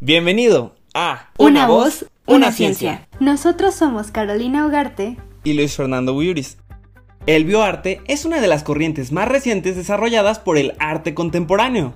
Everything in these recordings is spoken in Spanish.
Bienvenido a Una, voz, una, ciencia. Nosotros somos Carolina Ugarte y Luis Fernando Buyuris. El bioarte es una de las corrientes más recientes desarrolladas por el arte contemporáneo.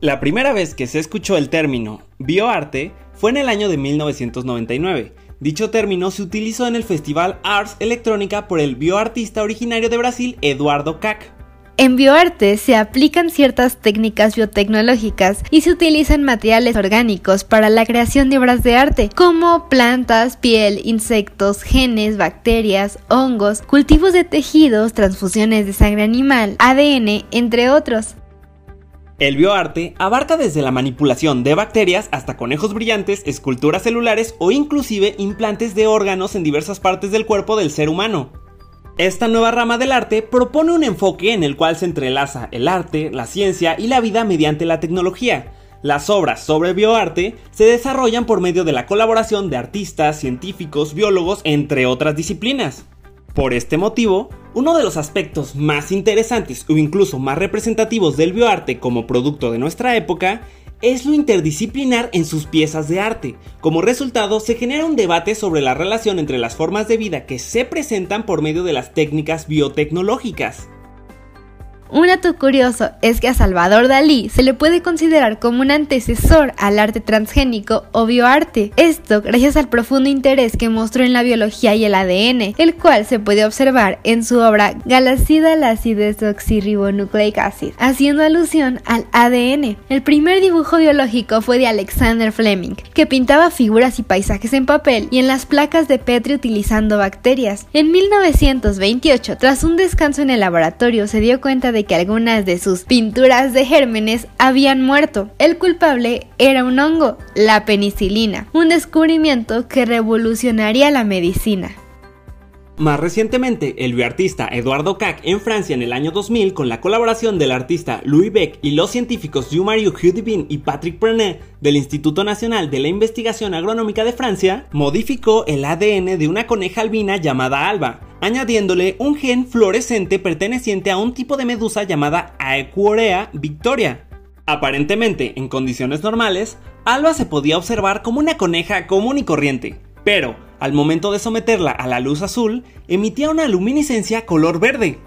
La primera vez que se escuchó el término bioarte fue en el año de 1999. Dicho término se utilizó en el Festival Arts Electrónica por el bioartista originario de Brasil, Eduardo Cac. En bioarte se aplican ciertas técnicas biotecnológicas y se utilizan materiales orgánicos para la creación de obras de arte, como plantas, piel, insectos, genes, bacterias, hongos, cultivos de tejidos, transfusiones de sangre animal, ADN, entre otros. El bioarte abarca desde la manipulación de bacterias hasta conejos brillantes, esculturas celulares o inclusive implantes de órganos en diversas partes del cuerpo del ser humano. Esta nueva rama del arte propone un enfoque en el cual se entrelaza el arte, la ciencia y la vida mediante la tecnología. Las obras sobre bioarte se desarrollan por medio de la colaboración de artistas, científicos, biólogos, entre otras disciplinas. Por este motivo, uno de los aspectos más interesantes o incluso más representativos del bioarte como producto de nuestra época es lo interdisciplinar en sus piezas de arte. Como resultado, se genera un debate sobre la relación entre las formas de vida que se presentan por medio de las técnicas biotecnológicas. Un dato curioso es que a Salvador Dalí se le puede considerar como un antecesor al arte transgénico o bioarte. Esto gracias al profundo interés que mostró en la biología y el ADN, el cual se puede observar en su obra Galacida Acid Desoxyribonucleic Acid, haciendo alusión al ADN. El primer dibujo biológico fue de Alexander Fleming, que pintaba figuras y paisajes en papel y en las placas de Petri utilizando bacterias. En 1928, tras un descanso en el laboratorio, se dio cuenta de que algunas de sus pinturas de gérmenes habían muerto. El culpable era un hongo, la penicilina, un descubrimiento que revolucionaría la medicina. Más recientemente, el bioartista Eduardo Cac en Francia en el año 2000, con la colaboración del artista Louis Beck y los científicos Jean-Marie Hudibin y Patrick Prenet del Instituto Nacional de la Investigación Agronómica de Francia, modificó el ADN de una coneja albina llamada Alba, añadiéndole un gen fluorescente perteneciente a un tipo de medusa llamada Aequorea victoria. Aparentemente, en condiciones normales, Alba se podía observar como una coneja común y corriente, pero al momento de someterla a la luz azul, emitía una luminiscencia color verde.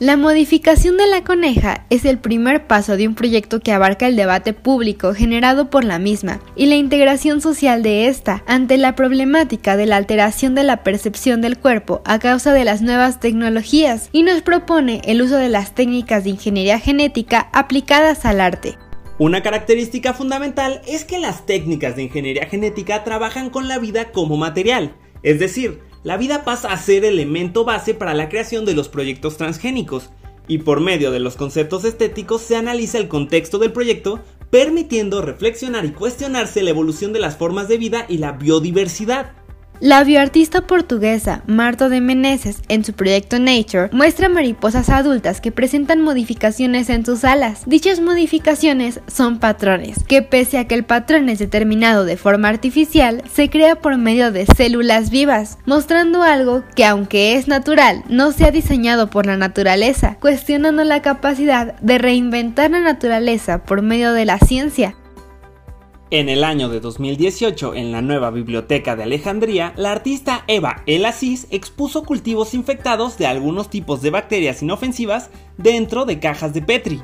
La modificación de la coneja es el primer paso de un proyecto que abarca el debate público generado por la misma y la integración social de esta ante la problemática de la alteración de la percepción del cuerpo a causa de las nuevas tecnologías y nos propone el uso de las técnicas de ingeniería genética aplicadas al arte. Una característica fundamental es que las técnicas de ingeniería genética trabajan con la vida como material, es decir, la vida pasa a ser elemento base para la creación de los proyectos transgénicos, y por medio de los conceptos estéticos se analiza el contexto del proyecto, permitiendo reflexionar y cuestionarse la evolución de las formas de vida y la biodiversidad. La bioartista portuguesa Marta de Menezes, en su proyecto Nature, muestra mariposas adultas que presentan modificaciones en sus alas. Dichas modificaciones son patrones, que pese a que el patrón es determinado de forma artificial, se crea por medio de células vivas, mostrando algo que aunque es natural, no se ha diseñado por la naturaleza, cuestionando la capacidad de reinventar la naturaleza por medio de la ciencia. En el año de 2018, en la nueva biblioteca de Alejandría, la artista Eva El Asís expuso cultivos infectados de algunos tipos de bacterias inofensivas dentro de cajas de Petri.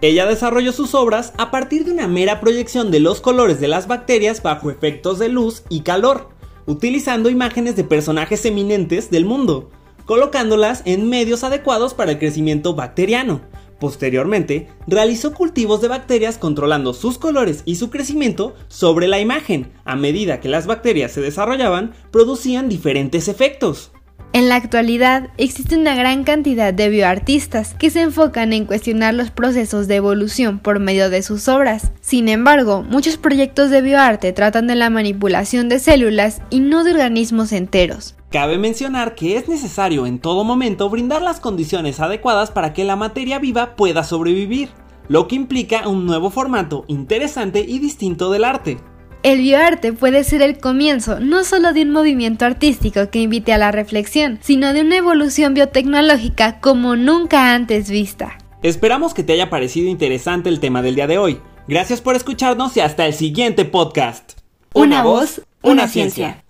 Ella desarrolló sus obras a partir de una mera proyección de los colores de las bacterias bajo efectos de luz y calor, utilizando imágenes de personajes eminentes del mundo, colocándolas en medios adecuados para el crecimiento bacteriano, Posteriormente, realizó cultivos de bacterias controlando sus colores y su crecimiento sobre la imagen. A medida que las bacterias se desarrollaban, producían diferentes efectos. En la actualidad existe una gran cantidad de bioartistas que se enfocan en cuestionar los procesos de evolución por medio de sus obras. Sin embargo, muchos proyectos de bioarte tratan de la manipulación de células y no de organismos enteros. Cabe mencionar que es necesario en todo momento brindar las condiciones adecuadas para que la materia viva pueda sobrevivir, lo que implica un nuevo formato interesante y distinto del arte. El bioarte puede ser el comienzo no solo de un movimiento artístico que invite a la reflexión, sino de una evolución biotecnológica como nunca antes vista. Esperamos que te haya parecido interesante el tema del día de hoy. Gracias por escucharnos y hasta el siguiente podcast. Una voz, una ciencia.